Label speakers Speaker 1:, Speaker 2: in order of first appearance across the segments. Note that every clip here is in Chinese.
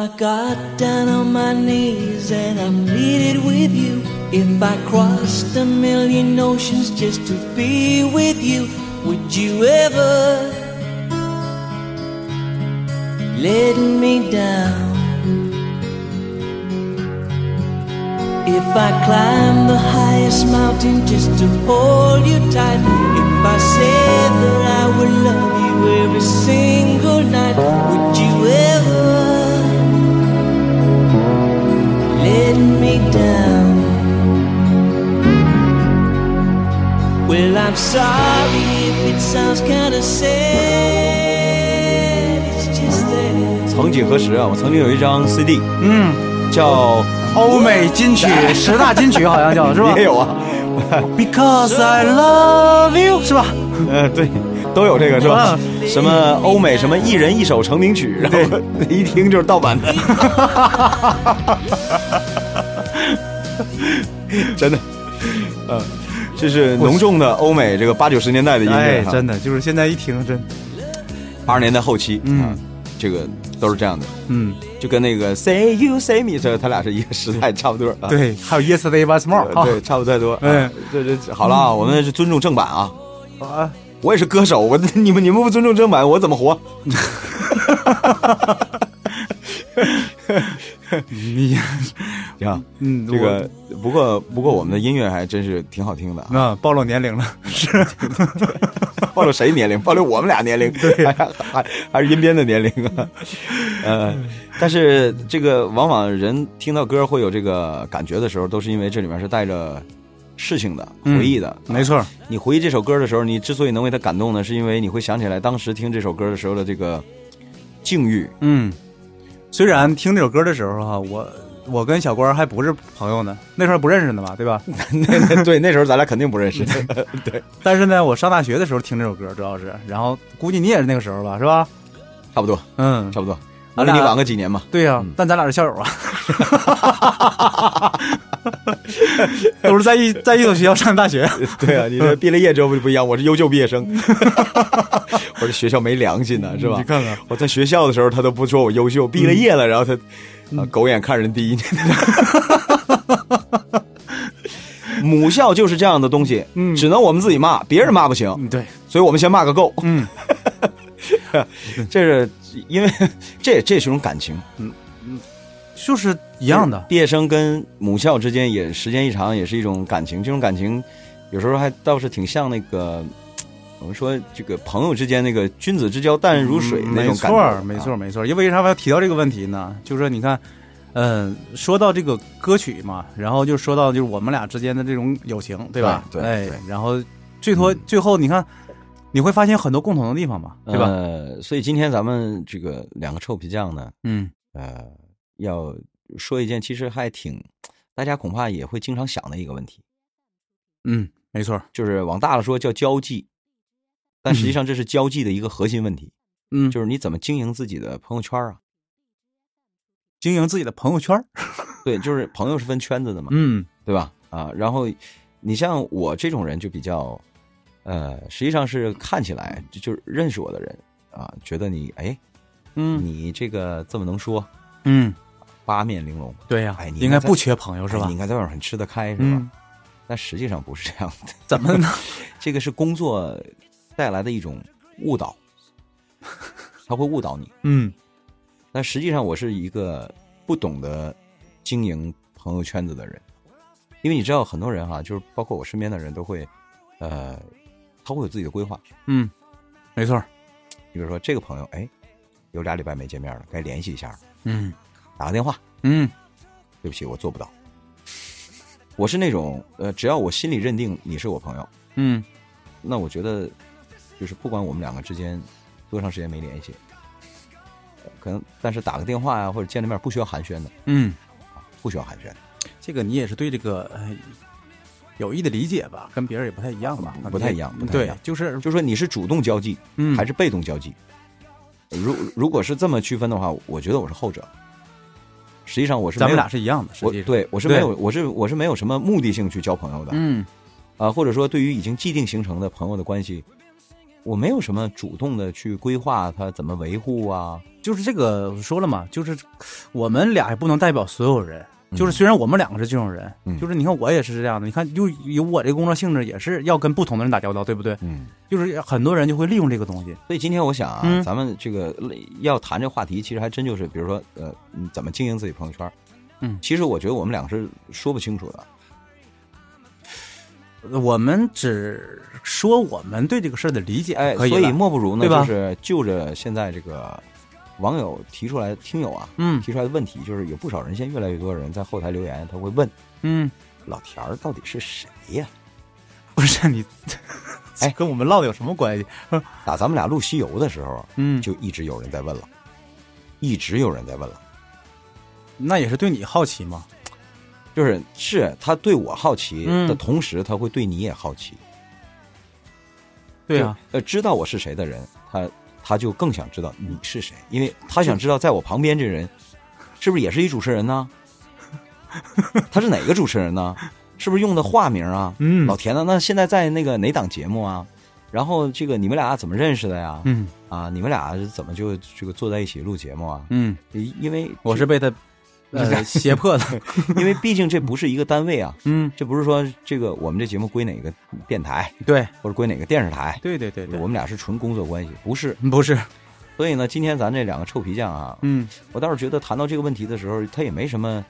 Speaker 1: I got down on my knees and I pleaded with you, if I crossed a million oceans just to be with you, would you ever let me down? If I climb the highest mountain just to hold you tight, if I said that I would love you every single night, would you ever down? Well, I'm sorry if it sounds kinda sad. It's just that.
Speaker 2: 曾几何时啊，我曾经有一张 CD，
Speaker 3: 嗯，
Speaker 2: 叫
Speaker 3: 欧美金曲 十大金曲好像叫是吧
Speaker 2: 也有啊
Speaker 3: ，？Because I love you 是吧？
Speaker 2: 呃，对，都有这个是吧
Speaker 3: 啊？
Speaker 2: 什么欧美什么一人一首成名曲，然后一听就是盗版的，真的，嗯，这是浓重的欧美这个八九十年代的音乐
Speaker 3: 哎，真的就是现在一听真，
Speaker 2: 八十年代后期，
Speaker 3: 嗯。
Speaker 2: 啊，这个都是这样的，
Speaker 3: 嗯，
Speaker 2: 就跟那个 Say You Say Me 这他俩是一个时代差不多啊。
Speaker 3: 对，还有 Yesterday Once More 啊，
Speaker 2: 呃对，差不太多。
Speaker 3: 嗯。
Speaker 2: 啊这这好了啊，我们是尊重正版啊。
Speaker 3: 啊，
Speaker 2: 我也是歌手，我 你们你们不尊重正版，我怎么活？
Speaker 3: 你
Speaker 2: 行，
Speaker 3: 嗯，
Speaker 2: 这个不过不过我们的音乐还真是挺好听的啊。
Speaker 3: 那暴露年龄了，是
Speaker 2: 暴露谁年龄？暴露我们俩年龄，对，还还还是音编的年龄啊。呃，但是这个往往人听到歌会有这个感觉的时候，都是因为这里面是带着事情的
Speaker 3: 嗯
Speaker 2: 回忆的。
Speaker 3: 没错，
Speaker 2: 你回忆这首歌的时候，你之所以能为他感动呢，是因为你会想起来当时听这首歌的时候的这个境遇。
Speaker 3: 嗯，虽然听这首歌的时候哈，我我跟小关还不是朋友呢，那时候不认识呢嘛，对吧？
Speaker 2: 那那对，那时候咱俩肯定不认识。对，
Speaker 3: 但是呢，我上大学的时候听这首歌，主要是，然后估计你也是那个时候吧，是吧？
Speaker 2: 差不多，
Speaker 3: 嗯，
Speaker 2: 差不多。
Speaker 3: 俺俩
Speaker 2: 我比你晚个几年嘛。
Speaker 3: 对呀、
Speaker 2: 嗯
Speaker 3: 但咱俩是校友啊，都是在一在一所学校上大学。
Speaker 2: 对啊，你这毕了业之后不一样，我是优秀毕业生。我这学校没良心呢，是吧？
Speaker 3: 你看看，
Speaker 2: 我在学校的时候，他都不说我优秀，毕了业了，然后他、啊狗眼看人低。母校就是这样的东西，
Speaker 3: 嗯
Speaker 2: 只能我们自己骂，别人骂不行，
Speaker 3: 嗯，对，
Speaker 2: 所以我们先骂个够。
Speaker 3: 嗯，
Speaker 2: 这是因为这这是一种感情，嗯嗯
Speaker 3: 就是一样的。
Speaker 2: 毕业生跟母校之间也时间一长，也是一种感情。这种感情有时候还倒是挺像那个我们说这个朋友之间那个君子之交淡如水那
Speaker 3: 没
Speaker 2: 种感觉。
Speaker 3: 错，
Speaker 2: 啊
Speaker 3: 没错，没错。因为为啥要提到这个问题呢？就是说，你看，嗯、说到这个歌曲嘛，然后就说到就是我们俩之间的这种友情，对吧？
Speaker 2: 对对
Speaker 3: 哎
Speaker 2: 对，
Speaker 3: 然后最多、最后你看，你会发现很多共同的地方嘛，对吧？
Speaker 2: 呃，所以今天咱们这个两个臭皮匠呢，
Speaker 3: 嗯
Speaker 2: 呃，要说一件其实还挺大家恐怕也会经常想的一个问题，
Speaker 3: 嗯，没错，
Speaker 2: 就是往大了说叫交际，但实际上这是交际的一个核心问题，
Speaker 3: 嗯，
Speaker 2: 就是你怎么经营自己的朋友圈啊？
Speaker 3: 经营自己的朋友圈
Speaker 2: 对，就是朋友是分圈子的嘛，
Speaker 3: 嗯
Speaker 2: 对吧？啊，然后你像我这种人就比较，呃，实际上是看起来就就是认识我的人啊，觉得你哎，
Speaker 3: 嗯
Speaker 2: 你这个这么能说，
Speaker 3: 嗯，
Speaker 2: 八面玲珑，
Speaker 3: 对呀、
Speaker 2: 哎你应该在
Speaker 3: 应该不缺朋友是吧？
Speaker 2: 哎你应该在外面很吃得开是吧？
Speaker 3: 嗯，
Speaker 2: 但实际上不是这样的，
Speaker 3: 怎么呢？
Speaker 2: 这个是工作带来的一种误导，他会误导你。
Speaker 3: 嗯
Speaker 2: 但实际上，我是一个不懂得经营朋友圈子的人，因为你知道，很多人哈、就是包括我身边的人都会，呃，他会有自己的规划。
Speaker 3: 嗯，没错，
Speaker 2: 你比如说，这个朋友，哎，有俩礼拜没见面了，该联系一下了，
Speaker 3: 嗯
Speaker 2: 打个电话。
Speaker 3: 嗯
Speaker 2: 对不起，我做不到。我是那种，呃，只要我心里认定你是我朋友，
Speaker 3: 嗯
Speaker 2: 那我觉得，就是不管我们两个之间多长时间没联系，呃可能但是打个电话呀、或者见了面不需要寒暄的，
Speaker 3: 嗯，
Speaker 2: 不需要寒暄。
Speaker 3: 这个你也是对这个呃有意的理解吧，跟别人也不太一样吧？
Speaker 2: 不太一样不太一样
Speaker 3: 对，就是
Speaker 2: 就说你是主动交际，
Speaker 3: 嗯
Speaker 2: 还是被动交际？如如果是这么区分的话，我觉得我是后者。实际上我是
Speaker 3: 咱们俩是一样的，实
Speaker 2: 我
Speaker 3: 际上，
Speaker 2: 对我是没有我是我是没有什么目的性去交朋友的，
Speaker 3: 嗯，
Speaker 2: 啊，或者说对于已经既定形成的朋友的关系，我没有什么主动的去规划它怎么维护啊。
Speaker 3: 就是这个说了嘛，就是我们俩也不能代表所有人。
Speaker 2: 嗯
Speaker 3: 就是虽然我们两个是这种人，
Speaker 2: 嗯
Speaker 3: 就是你看我也是这样的，你看就有我这个工作性质也是要跟不同的人打交道，对不对？
Speaker 2: 嗯，
Speaker 3: 就是很多人就会利用这个东西，
Speaker 2: 所以今天我想啊，
Speaker 3: 嗯
Speaker 2: 咱们这个要谈这话题，其实还真就是，比如说呃，嗯怎么经营自己朋友圈。
Speaker 3: 嗯
Speaker 2: 其实我觉得我们两个是说不清楚的。
Speaker 3: 我们只说我们对这个事儿的理解，
Speaker 2: 哎，所以莫不如呢，就是就着现在这个网友提出来，听友啊
Speaker 3: 嗯。
Speaker 2: 提出来的问题，就是有不少人，现在越来越多的人在后台留言，他会问
Speaker 3: 嗯，
Speaker 2: 老田儿到底是谁呀？
Speaker 3: 不是你，
Speaker 2: 哎。
Speaker 3: 跟我们唠的有什么关系？
Speaker 2: 打咱们俩录西游的时候，
Speaker 3: 嗯，
Speaker 2: 就一直有人在问了，一直有人在问了。
Speaker 3: 那也是对你好奇嘛，
Speaker 2: 就是是他对我好奇
Speaker 3: 嗯
Speaker 2: 的同时，他会对你也好奇。
Speaker 3: 对啊，
Speaker 2: 就，呃，知道我是谁的人，他他就更想知道你是谁，因为他想知道在我旁边这人是不是也是一主持人呢？他是哪个主持人呢？是不是用的化名啊？
Speaker 3: 嗯
Speaker 2: 老田呢？那现在在那个哪档节目啊？然后这个你们俩怎么认识的呀？
Speaker 3: 嗯
Speaker 2: 啊，你们俩怎么就这个坐在一起录节目啊？
Speaker 3: 嗯，
Speaker 2: 因为
Speaker 3: 我是被他 呃胁迫的，
Speaker 2: 因为毕竟这不是一个单位啊，
Speaker 3: 嗯，
Speaker 2: 这不是说这个我们这节目归哪个电台
Speaker 3: 对。
Speaker 2: 或者归哪个电视台，
Speaker 3: 对对对对，
Speaker 2: 我们俩是纯工作关系，不是。
Speaker 3: 不是，
Speaker 2: 所以呢，今天咱这两个臭皮匠啊，
Speaker 3: 嗯，
Speaker 2: 我倒是觉得谈到这个问题的时候，他也没什么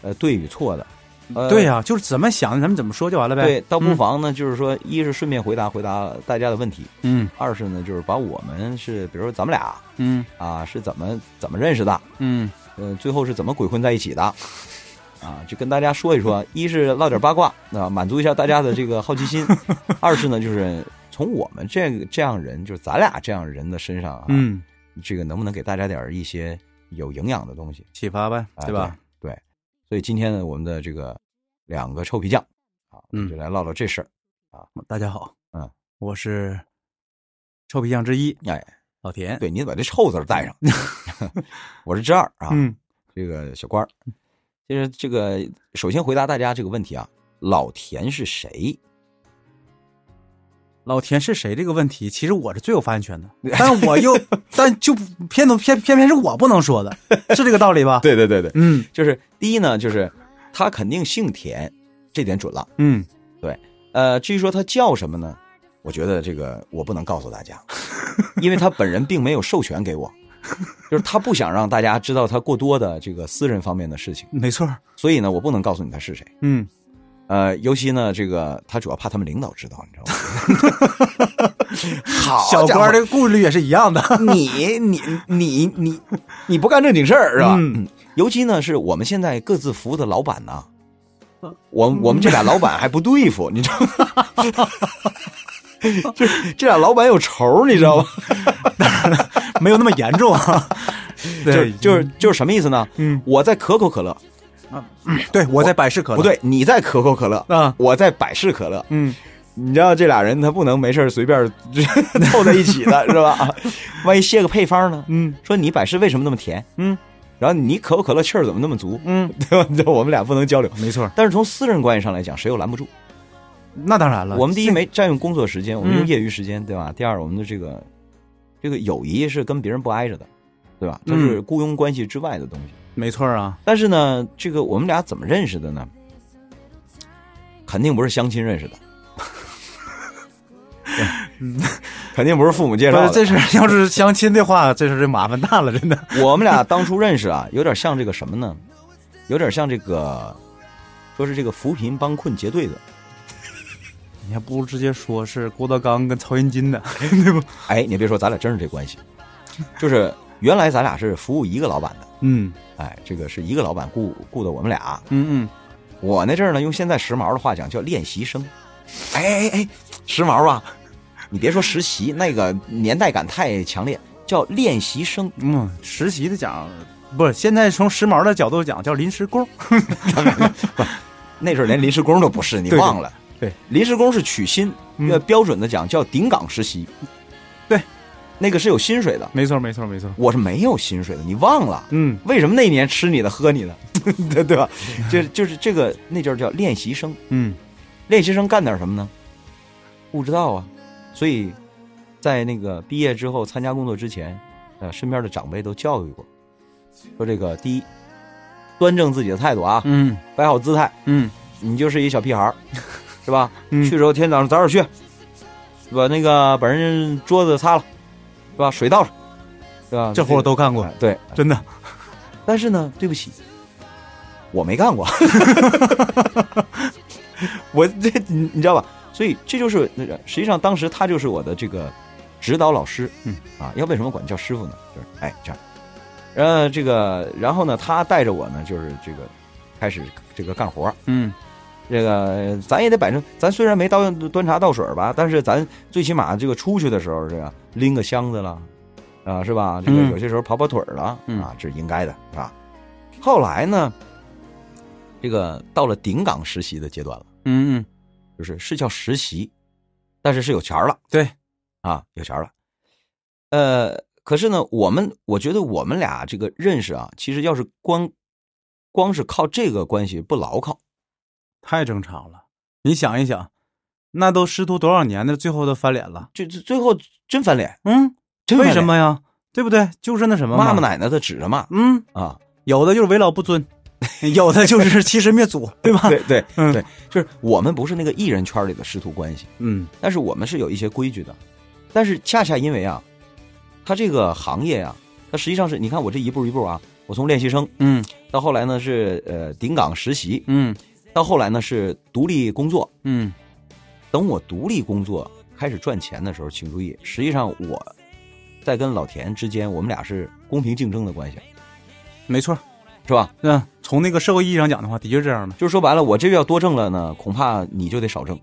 Speaker 2: 呃对与错的。呃、
Speaker 3: 对呀、就是怎么想咱们怎么说就完了呗，
Speaker 2: 对，倒不
Speaker 3: 嗯
Speaker 2: 妨呢，就是说，一是顺便回答回答大家的问题，
Speaker 3: 嗯。
Speaker 2: 二是呢，就是把我们是，比如说咱们俩
Speaker 3: 嗯。
Speaker 2: 啊是怎么怎么认识的，
Speaker 3: 嗯
Speaker 2: 呃，最后是怎么鬼混在一起的，啊，就跟大家说一说。一是唠点八卦，啊，满足一下大家的这个好奇心；二是呢，就是从我们这个这样人，就是咱俩这样人的身上啊，
Speaker 3: 嗯，
Speaker 2: 这个能不能给大家点一些有营养的东西，
Speaker 3: 启发呗，
Speaker 2: 啊、
Speaker 3: 对吧？
Speaker 2: 对？对，所以今天呢，我们的这个两个臭皮匠啊，就来唠唠这事儿啊。
Speaker 3: 大家好，
Speaker 2: 嗯，
Speaker 3: 我是臭皮匠之一
Speaker 2: 哎，
Speaker 3: 老田，
Speaker 2: 对，你得把这“臭”字带上。我是之二啊，
Speaker 3: 嗯
Speaker 2: 这个小官儿。其实这个首先回答大家这个问题啊，老田是谁？
Speaker 3: 老田是谁这个问题，其实我是最有发言权的，但我又但就偏都偏偏偏是我不能说的，是这个道理吧？，
Speaker 2: 对对对对，
Speaker 3: 嗯
Speaker 2: 就是第一呢，就是他肯定姓田，这点准了。
Speaker 3: 嗯，对
Speaker 2: 呃，至于说他叫什么呢？我觉得这个我不能告诉大家，因为他本人并没有授权给我，就是他不想让大家知道他过多的这个私人方面的事情，
Speaker 3: 没错，
Speaker 2: 所以呢，我不能告诉你他是谁。
Speaker 3: 嗯，
Speaker 2: 呃，尤其呢，这个他主要怕他们领导知道，你知道吗？好
Speaker 3: 小官的顾虑也是一样的，
Speaker 2: 你你你你你不干正经事儿是吧？
Speaker 3: 嗯，
Speaker 2: 尤其呢是我们现在各自服务的老板呢，我我们这俩老板还不对付，你知道吗？这这俩老板有仇，你知道吗？
Speaker 3: 没有那么严重啊。
Speaker 2: 就
Speaker 3: 对，
Speaker 2: 就是就是什么意思呢？
Speaker 3: 嗯，
Speaker 2: 我在可口可乐，嗯
Speaker 3: 对我在百事可乐
Speaker 2: 不，对，你在可口可乐
Speaker 3: 啊，
Speaker 2: 我在百事可乐。
Speaker 3: 嗯，
Speaker 2: 你知道这俩人他不能没事儿随便凑在一起的是吧？万一卸个配方呢？
Speaker 3: 嗯
Speaker 2: 说你百事为什么那么甜？
Speaker 3: 嗯
Speaker 2: 然后你可口可乐气儿怎么那么足？
Speaker 3: 嗯，
Speaker 2: 对吧？就我们俩不能交流。
Speaker 3: 没错，
Speaker 2: 但是从私人关系上来讲，谁又拦不住？
Speaker 3: 那当然了，
Speaker 2: 我们第一没占用工作时间，我们用
Speaker 3: 嗯
Speaker 2: 业余时间，对吧？第二，我们的这个这个友谊是跟别人不挨着的，对吧？它是
Speaker 3: 嗯
Speaker 2: 雇佣关系之外的东西。
Speaker 3: 没错啊，
Speaker 2: 但是呢，这个我们俩怎么认识的呢？肯定不是相亲认识的，对 肯定不是父母介绍的。
Speaker 3: 这是要是相亲的话，这事这麻烦大了，真的。
Speaker 2: 我们俩当初认识啊，有点像这个什么呢？有点像这个，说是这个扶贫帮困结对子。
Speaker 3: 你还不如直接说是郭德纲跟曹云金的，对不？
Speaker 2: 哎，你别说，咱俩真是这关系，就是原来咱俩是服务一个老板的，
Speaker 3: 嗯
Speaker 2: 哎，这个是一个老板雇雇的我们俩。
Speaker 3: 嗯嗯，
Speaker 2: 我那阵儿呢，用现在时髦的话讲叫练习生。哎哎哎，时髦吧？你别说实习，那个年代感太强烈，叫练习生。
Speaker 3: 嗯，实习的讲不是现在从时髦的角度讲叫临时工，
Speaker 2: 那阵儿连临时工都不是，你忘了？
Speaker 3: 对，
Speaker 2: 临时工是取薪，
Speaker 3: 嗯。
Speaker 2: 呃，标准的讲叫顶岗实习。
Speaker 3: 对，
Speaker 2: 那个是有薪水的，
Speaker 3: 没错，没错，没错。
Speaker 2: 我是没有薪水的，你忘了？
Speaker 3: 嗯，
Speaker 2: 为什么那年吃你的喝你的，对对吧？就就是这个那就是叫练习生，
Speaker 3: 嗯，
Speaker 2: 练习生干点什么呢？不知道啊，所以在那个毕业之后参加工作之前，呃，身边的长辈都教育过，说这个第一，端正自己的态度啊，
Speaker 3: 嗯。
Speaker 2: 摆好姿态，
Speaker 3: 嗯。
Speaker 2: 你就是一小屁孩儿，是吧？
Speaker 3: 嗯
Speaker 2: 去时候天早上早点去，把那个把人桌子擦了，是吧？水倒上，是吧？
Speaker 3: 这活我都干过，
Speaker 2: 对，
Speaker 3: 真的。
Speaker 2: 但是呢，对不起，我没干过，我这你你知道吧？所以这就是那个，实际上当时他就是我的这个指导老师，
Speaker 3: 嗯
Speaker 2: 啊，要为什么管叫师傅呢？就是哎这样，呃，这个然后呢，他带着我呢，就是这个开始这个干活，
Speaker 3: 嗯
Speaker 2: 这个咱也得摆正，咱虽然没倒端茶倒水吧，但是咱最起码这个出去的时候，这个拎个箱子了，啊，是吧？这个
Speaker 3: 嗯
Speaker 2: 有些时候跑跑腿儿了，
Speaker 3: 嗯
Speaker 2: 啊，这是应该的，是吧？后来呢，这个到了顶岗实习的阶段了，
Speaker 3: 嗯嗯，
Speaker 2: 就是是叫实习，但是是有钱儿了
Speaker 3: 对，
Speaker 2: 啊，有钱了。呃，可是呢，我们我觉得我们俩这个认识啊，其实要是光光是靠这个关系不牢靠。
Speaker 3: 太正常了。你想一想，那都师徒多少年的，最后都翻脸了。
Speaker 2: 这这最后真翻脸，
Speaker 3: 嗯，
Speaker 2: 真
Speaker 3: 为什么呀？对不对？就是那什么嘛
Speaker 2: 妈妈奶奶的指着骂
Speaker 3: 嗯，
Speaker 2: 啊！
Speaker 3: 有的就是为老不尊，有的就是欺师灭祖，对吧？
Speaker 2: 对对
Speaker 3: 嗯
Speaker 2: 对，就是我们不是那个艺人圈里的师徒关系，
Speaker 3: 嗯
Speaker 2: 但是我们是有一些规矩的。但是恰恰因为啊，他这个行业啊，它实际上是你看我这一步一步啊，我从练习生
Speaker 3: 嗯
Speaker 2: 到后来呢是呃顶岗实习，
Speaker 3: 嗯
Speaker 2: 到后来呢是独立工作。
Speaker 3: 嗯
Speaker 2: 等我独立工作开始赚钱的时候，请注意，实际上我在跟老田之间，我们俩是公平竞争的关系，
Speaker 3: 没错。
Speaker 2: 是吧？
Speaker 3: 嗯，从那个社会意义上讲的话，的确是这样的。
Speaker 2: 就是说白了，我这个要多挣了呢，恐怕你就得少挣，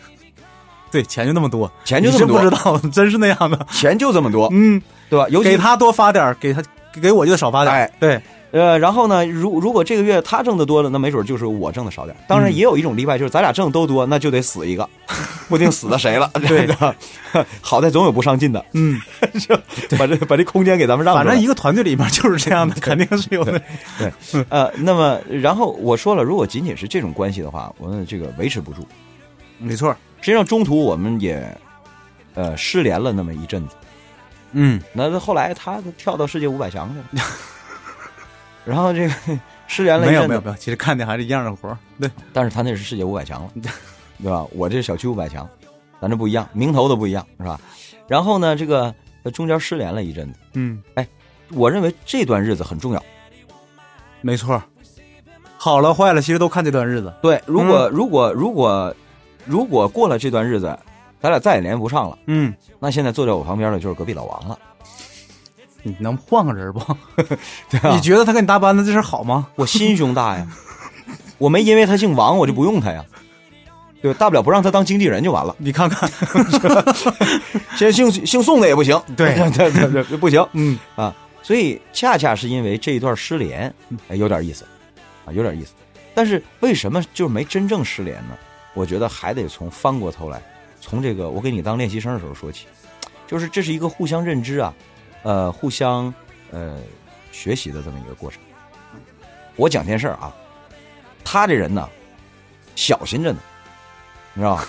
Speaker 3: 对，钱就那么多，
Speaker 2: 钱就这么多
Speaker 3: 不知道，真是那样的。
Speaker 2: 钱就这么多，
Speaker 3: 嗯，
Speaker 2: 对吧？尤其
Speaker 3: 给他多发点，给他给我就得少发点。
Speaker 2: 哎
Speaker 3: 对，
Speaker 2: 呃，然后呢，如如果这个月他挣的多了，那没准就是我挣的少点。当然，
Speaker 3: 嗯
Speaker 2: 也有一种例外，就是咱俩挣的都多，那就得死一个，不定死的谁了。
Speaker 3: 对
Speaker 2: 的？好在总有不上进的，
Speaker 3: 嗯，就
Speaker 2: 把这把这空间给咱们让出来。
Speaker 3: 反正一个团队里面就是这样的，肯定是有的。
Speaker 2: 对呃，那么然后我说了，如果仅仅是这种关系的话，我们这个维持不住。
Speaker 3: 没错。
Speaker 2: 实际上中途我们也呃失联了那么一阵子。
Speaker 3: 嗯，
Speaker 2: 那后来他跳到世界五百强去了，然后这个 失联了一阵子
Speaker 3: 没有没有没有，其实干的还是一样的活儿。对，
Speaker 2: 但是他那是世界五百强了，对吧？我这是小区五百强，咱这不一样，名头都不一样，是吧？然后呢，这个呃中间失联了一阵子，
Speaker 3: 嗯，哎
Speaker 2: 我认为这段日子很重要。
Speaker 3: 没错。好了坏了，其实都看这段日子。
Speaker 2: 对，如果、如果如果如果过了这段日子，咱俩再也连不上了，
Speaker 3: 嗯，
Speaker 2: 那现在坐在我旁边的就是隔壁老王了，
Speaker 3: 你能换个人不？
Speaker 2: 对啊
Speaker 3: 你？觉得他跟你搭班子这事好吗？
Speaker 2: 我心胸大呀，我没因为他姓王我就不用他呀，对吧？大不了不让他当经纪人就完了。
Speaker 3: 你看看，
Speaker 2: 现在姓姓宋的也不行，
Speaker 3: 对
Speaker 2: 对对对对，不行。
Speaker 3: 嗯
Speaker 2: 啊，所以恰恰是因为这一段失联，哎，有点意思，啊，有点意思。但是为什么就是没真正失联呢？我觉得还得从翻过头来，从这个我给你当练习生的时候说起，就是这是一个互相认知啊，呃，互相呃学习的这么一个过程。我讲件事儿啊，他这人呢，小心着呢，你知道吧？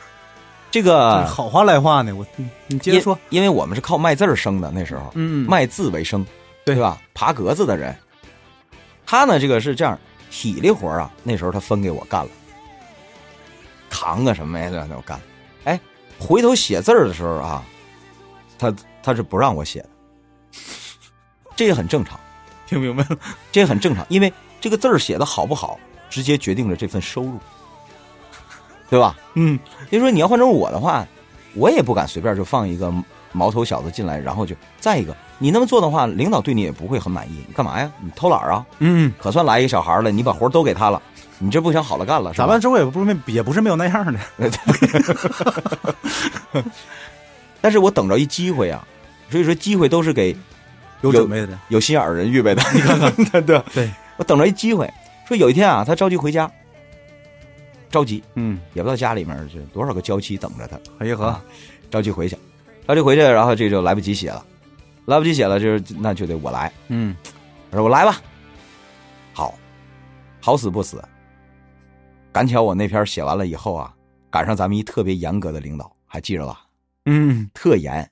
Speaker 2: 这个
Speaker 3: 好话赖话呢，我你你接着说。
Speaker 2: 因，因为我们是靠卖字儿生的，那时候，
Speaker 3: 嗯，
Speaker 2: 卖字为生，
Speaker 3: 对
Speaker 2: 吧？爬格子的人，他呢，这个是这样，体力活儿啊，那时候他分给我干了，扛啊什么呀，让我干。哎，回头写字儿的时候啊，他他是不让我写的，这也很正常，
Speaker 3: 听明白了。
Speaker 2: 这也很正常，因为这个字儿写的好不好，直接决定了这份收入，对吧？
Speaker 3: 嗯，
Speaker 2: 所以说你要换成我的话，我也不敢随便就放一个毛头小子进来，然后就再一个，你那么做的话，领导对你也不会很满意。你干嘛呀？你偷懒啊？
Speaker 3: 嗯，
Speaker 2: 可算来一个小孩了，你把活都给他了，你这不想好了干了？
Speaker 3: 咱们周围也不是没也不是没有那样的。
Speaker 2: 但是我等着一机会啊，所以说机会都是给
Speaker 3: 有准备的。
Speaker 2: 有心眼儿人预备的。你看看，对。对，
Speaker 3: 对，
Speaker 2: 我等着一机会，说有一天啊，他着急回家，着急。
Speaker 3: 嗯，
Speaker 2: 也不知道家里面是多少个娇妻等着他，
Speaker 3: 哎呀呵。
Speaker 2: 啊，着急回去，着着急回去，然后这就来不及写了，来不及写了，就是那就得我来。
Speaker 3: 嗯。
Speaker 2: 我说我来吧，好，好死不死，赶巧我那篇写完了以后啊，赶上咱们一特别严格的领导，还记着吧？
Speaker 3: 嗯
Speaker 2: 特严，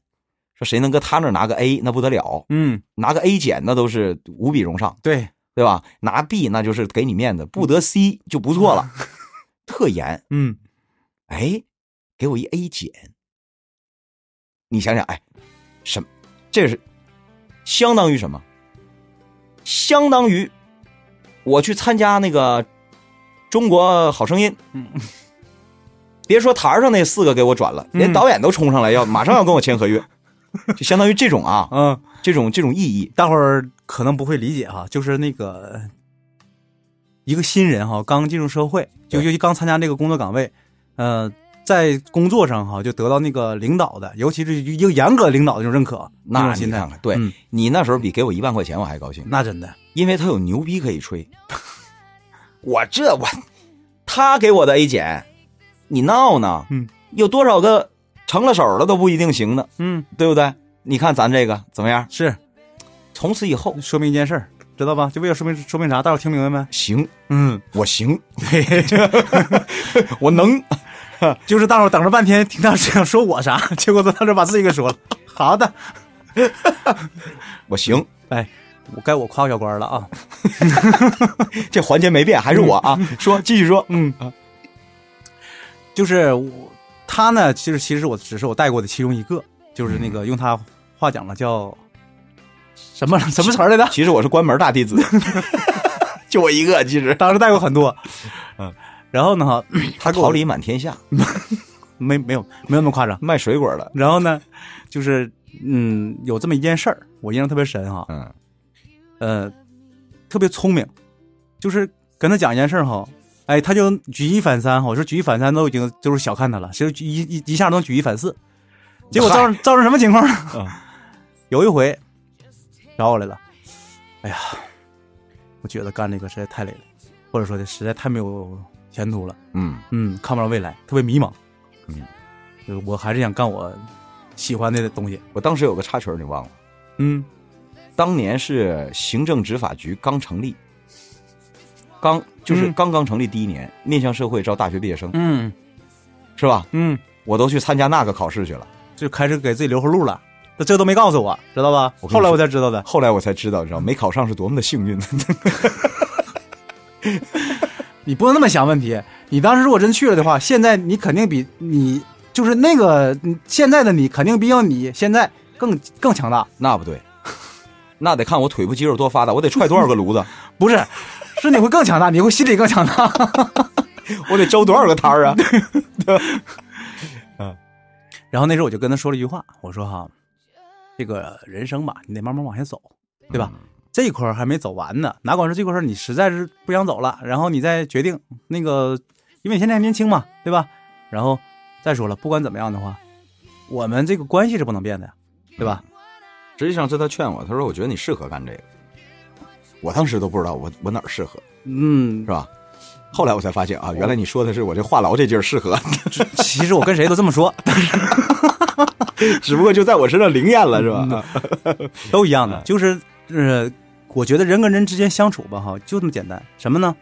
Speaker 2: 说谁能搁他那拿个 A，那不得了，
Speaker 3: 嗯，
Speaker 2: 拿个 A 减那都是无比荣上，
Speaker 3: 对，
Speaker 2: 对吧？拿 B 那就是给你面子，不得 C 就不错了，特严。
Speaker 3: 嗯
Speaker 2: 哎，给我一 A 减，你想想，哎，什么？这是相当于什么？相当于我去参加那个中国好声音，
Speaker 3: 嗯
Speaker 2: 别说台上那四个给我转了，连
Speaker 3: 嗯
Speaker 2: 导演都冲上来要马上要跟我签合约，就相当于这种啊，
Speaker 3: 嗯，
Speaker 2: 这种这种意义。
Speaker 3: 大伙儿可能不会理解哈，就是那个一个新人哈，刚进入社会，就尤其刚参加这个工作岗位，呃，在工作上哈就得到那个领导的，尤其是一个严格的领导的这种认可，
Speaker 2: 那
Speaker 3: 种心态。
Speaker 2: 你看看，对、
Speaker 3: 嗯。
Speaker 2: 你那时候比给我一万块钱我还高兴，
Speaker 3: 那真的，
Speaker 2: 因为他有牛逼可以吹。我这我，他给我的 A 减，你闹呢？
Speaker 3: 嗯，
Speaker 2: 有多少个成了手了都不一定行呢，
Speaker 3: 嗯，
Speaker 2: 对不对？你看咱这个怎么样？
Speaker 3: 是
Speaker 2: 从此以后
Speaker 3: 说明一件事儿，知道吧？就为了说明说明啥？大伙儿听明白没？
Speaker 2: 行，
Speaker 3: 嗯，
Speaker 2: 我行，我能。
Speaker 3: 就是大伙儿等了半天，听他想说我啥，结果到这把自己给说了。好的，
Speaker 2: 我行，
Speaker 3: 哎，我该我夸小官了啊。
Speaker 2: 这环节没变，还是我啊。说，继续说。
Speaker 3: 嗯，就是我他呢，其实其实我只是我带过的其中一个，就是那个用他话讲了叫什么什么词儿来着？
Speaker 2: 其实我是关门大弟子，就我一个。其实
Speaker 3: 当时带过很多，
Speaker 2: 嗯，
Speaker 3: 然后呢，哈，他
Speaker 2: 桃李满天下，
Speaker 3: 没没有没有那么夸张。
Speaker 2: 卖水果的。
Speaker 3: 然后呢，就是嗯，有这么一件事儿，我印象特别深哈，
Speaker 2: 嗯
Speaker 3: 呃，特别聪明，就是跟他讲一件事儿哈，哎，他就举一反三哈，我说举一反三都已经就是小看他了，其实一一一下能举一反四，结果造成造成什么情况呢？
Speaker 2: 嗯。
Speaker 3: 有一回找我来了，哎呀，我觉得干这个实在太累了，或者说的实在太没有前途了，
Speaker 2: 嗯。
Speaker 3: 嗯，看不上未来，特别迷茫，
Speaker 2: 嗯，
Speaker 3: 就是我还是想干我喜欢的东西，
Speaker 2: 我当时有个插曲你忘了。
Speaker 3: 嗯。
Speaker 2: 当年是行政执法局刚成立，刚就是
Speaker 3: 嗯
Speaker 2: 刚刚成立第一年，面向社会招大学毕业生，
Speaker 3: 嗯
Speaker 2: 是吧？
Speaker 3: 嗯，
Speaker 2: 我都去参加那个考试去了。
Speaker 3: 就开始给自己留后路了，这这都没告诉我，知道吧？后来我才知道的。
Speaker 2: 后来我才知道，你知道没考上是多么的幸运。
Speaker 3: 你不能那么想问题。你当时如果真去了的话，现在你肯定比你就是那个嗯现在的你，肯定比较你现在更更强大。
Speaker 2: 那不对，那得看我腿部肌肉多发达，我得踹多少个炉子，
Speaker 3: 不是，是你会更强大，你会心理更强大。
Speaker 2: 我得周多少个摊儿啊？
Speaker 3: 嗯然后那时候我就跟他说了一句话，我说哈，这个人生吧，你得慢慢往下走，对吧？这一块儿还没走完呢，哪管是这块儿你实在是不想走了，然后你再决定那个，因为你现在还年轻嘛，对吧？然后再说了，不管怎么样的话，我们这个关系是不能变的呀，对吧？
Speaker 2: 实际上是他劝我，他说我觉得你适合干这个。我当时都不知道我我哪儿适合，
Speaker 3: 嗯
Speaker 2: 是，吧？后来我才发现啊，原来你说的是我这话痨这劲儿适合，
Speaker 3: 其实我跟谁都这么说，
Speaker 2: 只不过就在我身上灵验了，是吧？
Speaker 3: 都一样的，就是呃，我觉得人跟人之间相处吧，哈，就这么简单。什么呢？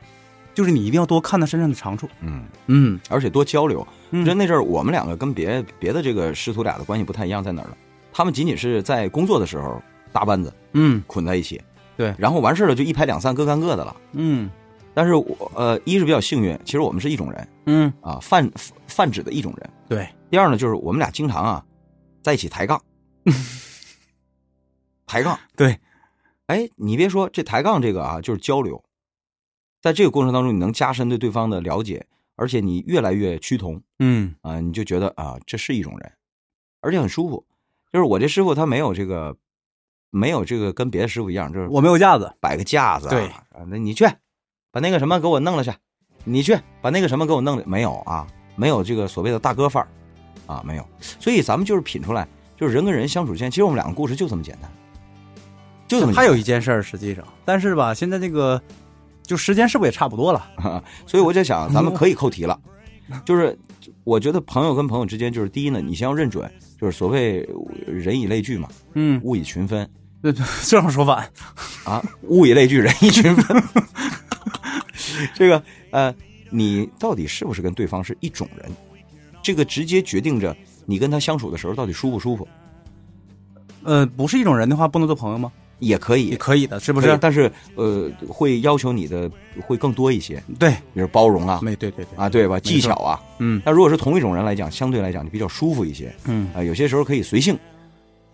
Speaker 3: 就是你一定要多看他身上的长处。
Speaker 2: 嗯，
Speaker 3: 嗯
Speaker 2: 而且多交流。
Speaker 3: 嗯
Speaker 2: 就那阵儿我们两个跟别别的这个师徒俩的关系不太一样，在哪儿呢？他们仅仅是在工作的时候搭班子
Speaker 3: 嗯
Speaker 2: 捆在一起，
Speaker 3: 对。
Speaker 2: 然后完事儿了就一拍两散，各干各的了。
Speaker 3: 嗯。
Speaker 2: 但是我呃，一是比较幸运，其实我们是一种人。
Speaker 3: 嗯，
Speaker 2: 啊，泛泛指的一种人。
Speaker 3: 对，
Speaker 2: 第二呢，就是我们俩经常啊在一起抬杠，抬杠。
Speaker 3: 对，
Speaker 2: 哎，你别说这抬杠这个啊，就是交流，在这个过程当中，你能加深对对方的了解，而且你越来越趋同。
Speaker 3: 嗯。
Speaker 2: 啊，你就觉得啊，这是一种人，而且很舒服。就是我这师傅他没有这个，没有这个跟别的师傅一样，就是
Speaker 3: 我没有架子。
Speaker 2: 摆个架子、啊，
Speaker 3: 对
Speaker 2: 啊，那你去把那个什么给我弄了去，你去把那个什么给我弄了，没有啊，没有这个所谓的大哥范儿啊，没有。所以咱们就是品出来，就是人跟人相处之间，其实我们两个故事就这么简单，就这么。
Speaker 3: 还有一件事儿，实际上，但是吧，现在这个就时间是不是也差不多了？
Speaker 2: 所以我就想，咱们可以扣题了，就是我觉得朋友跟朋友之间，就是第一呢，你先要认准，就是所谓人以类聚嘛，
Speaker 3: 嗯，
Speaker 2: 物以群分
Speaker 3: 这这样说反，
Speaker 2: 啊，物以类聚，人以群分。这个呃，你到底是不是跟对方是一种人？这个直接决定着你跟他相处的时候到底舒不舒服，
Speaker 3: 呃，不是一种人的话，不能做朋友吗？
Speaker 2: 也可以。
Speaker 3: 也，可以的，是不是？
Speaker 2: 但是呃，会要求你的会更多一些，
Speaker 3: 对，
Speaker 2: 比如包容啊，
Speaker 3: 没对对对，
Speaker 2: 啊，对吧？技巧啊，
Speaker 3: 嗯。
Speaker 2: 那如果是同一种人来讲，相对来讲就比较舒服一些
Speaker 3: 嗯，
Speaker 2: 啊、有些时候可以随性，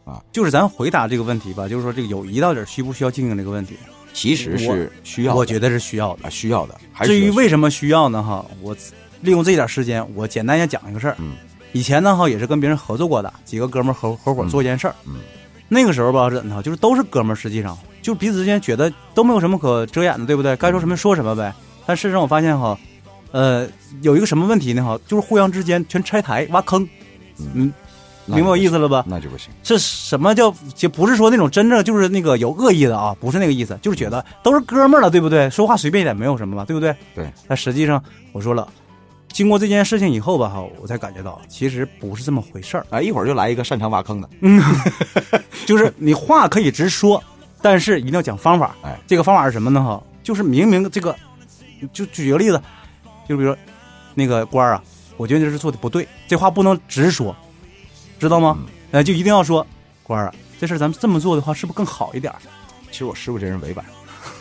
Speaker 2: 啊。
Speaker 3: 就是咱回答这个问题吧，就是说这个友谊到底需不需要经营这个问题，
Speaker 2: 其实是需要的，
Speaker 3: 我觉得是需要的。
Speaker 2: 啊需要的。还是
Speaker 3: 至于为什么需要呢？哈，我利用这点时间，我简单也讲一个事儿。
Speaker 2: 嗯，
Speaker 3: 以前呢哈也是跟别人合作过的，几个哥们儿合合伙做一件事儿。
Speaker 2: 嗯，
Speaker 3: 那个时候吧是怎的哈，就是都是哥们儿，实际上就彼此之间觉得都没有什么可遮掩的，对不对？该说什么说什么呗。但事实上我发现哈，呃，有一个什么问题呢？哈，就是互相之间全拆台挖坑。嗯，明白我意
Speaker 2: 思？
Speaker 3: 思了吧？
Speaker 2: 那就不行。
Speaker 3: 是什么叫就不是说那种真正就是那个有恶意的啊，不是那个意思，就是觉得都是哥们儿了，对不对？说话随便一点没有什么吧，对不对？
Speaker 2: 对。
Speaker 3: 但实际上我说了，经过这件事情以后吧，哈，我才感觉到其实不是这么回事儿，
Speaker 2: 啊，一会儿就来一个擅长挖坑的，嗯
Speaker 3: 就是你话可以直说，但是一定要讲方法。
Speaker 2: 哎，
Speaker 3: 这个方法是什么呢？哈，就是明明这个，就举个例子，就比如说那个官儿啊，我觉得这是做的不对，这话不能直说，知道吗？呃，就一定要说官儿啊，这事儿咱们这么做的话，是不是更好一点儿？
Speaker 2: 其实我师傅这人委婉，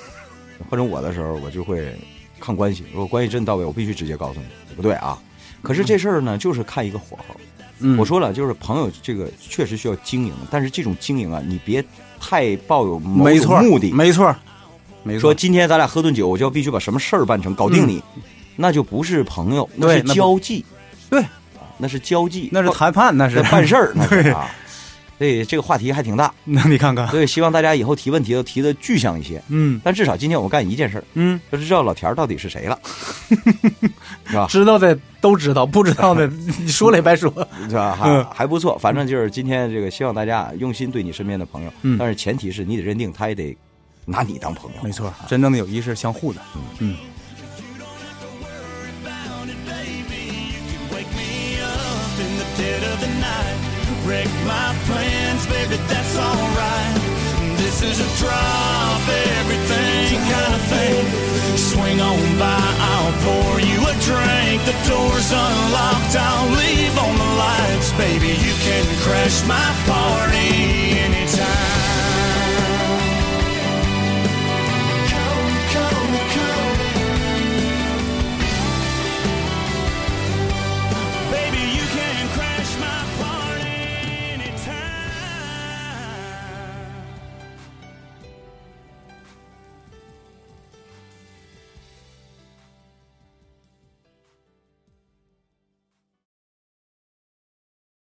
Speaker 2: 换成我的时候，我就会看关系。如果关系真到位，我必须直接告诉你，对不对啊？可是这事儿呢，就是看一个火候。
Speaker 3: 嗯
Speaker 2: 我说了，就是朋友这个确实需要经营，但是这种经营啊，你别太抱有某
Speaker 3: 没错，
Speaker 2: 种目的。
Speaker 3: 没错，没错。
Speaker 2: 说今天咱俩喝顿酒，我就要必须把什么事儿办成，搞定你，那就不是朋友，那是交际，
Speaker 3: 对
Speaker 2: 啊，那是交际，
Speaker 3: 那是谈判，那是
Speaker 2: 办事儿，那是
Speaker 3: 对
Speaker 2: 啊。所以这个话题还挺大，
Speaker 3: 那你看看，
Speaker 2: 所以希望大家以后提问题都提的具象一些。
Speaker 3: 嗯
Speaker 2: 但至少今天我干一件事儿，
Speaker 3: 嗯，
Speaker 2: 就是知道老田儿到底是谁了，是吧？
Speaker 3: 知道的都知道，不知道的 你说了也白说。
Speaker 2: 是吧？
Speaker 3: 嗯
Speaker 2: 还还不错，反正就是今天这个，希望大家用心对你身边的朋友，
Speaker 3: 嗯
Speaker 2: 但是前提是你得认定他也得拿你当朋友，
Speaker 3: 没错，真正的友谊是相互的。嗯
Speaker 1: ，Wake me up in the dead of the night. Wreck my plans, The door's unlocked, I'll leave on the lights. Baby, you can crash my party.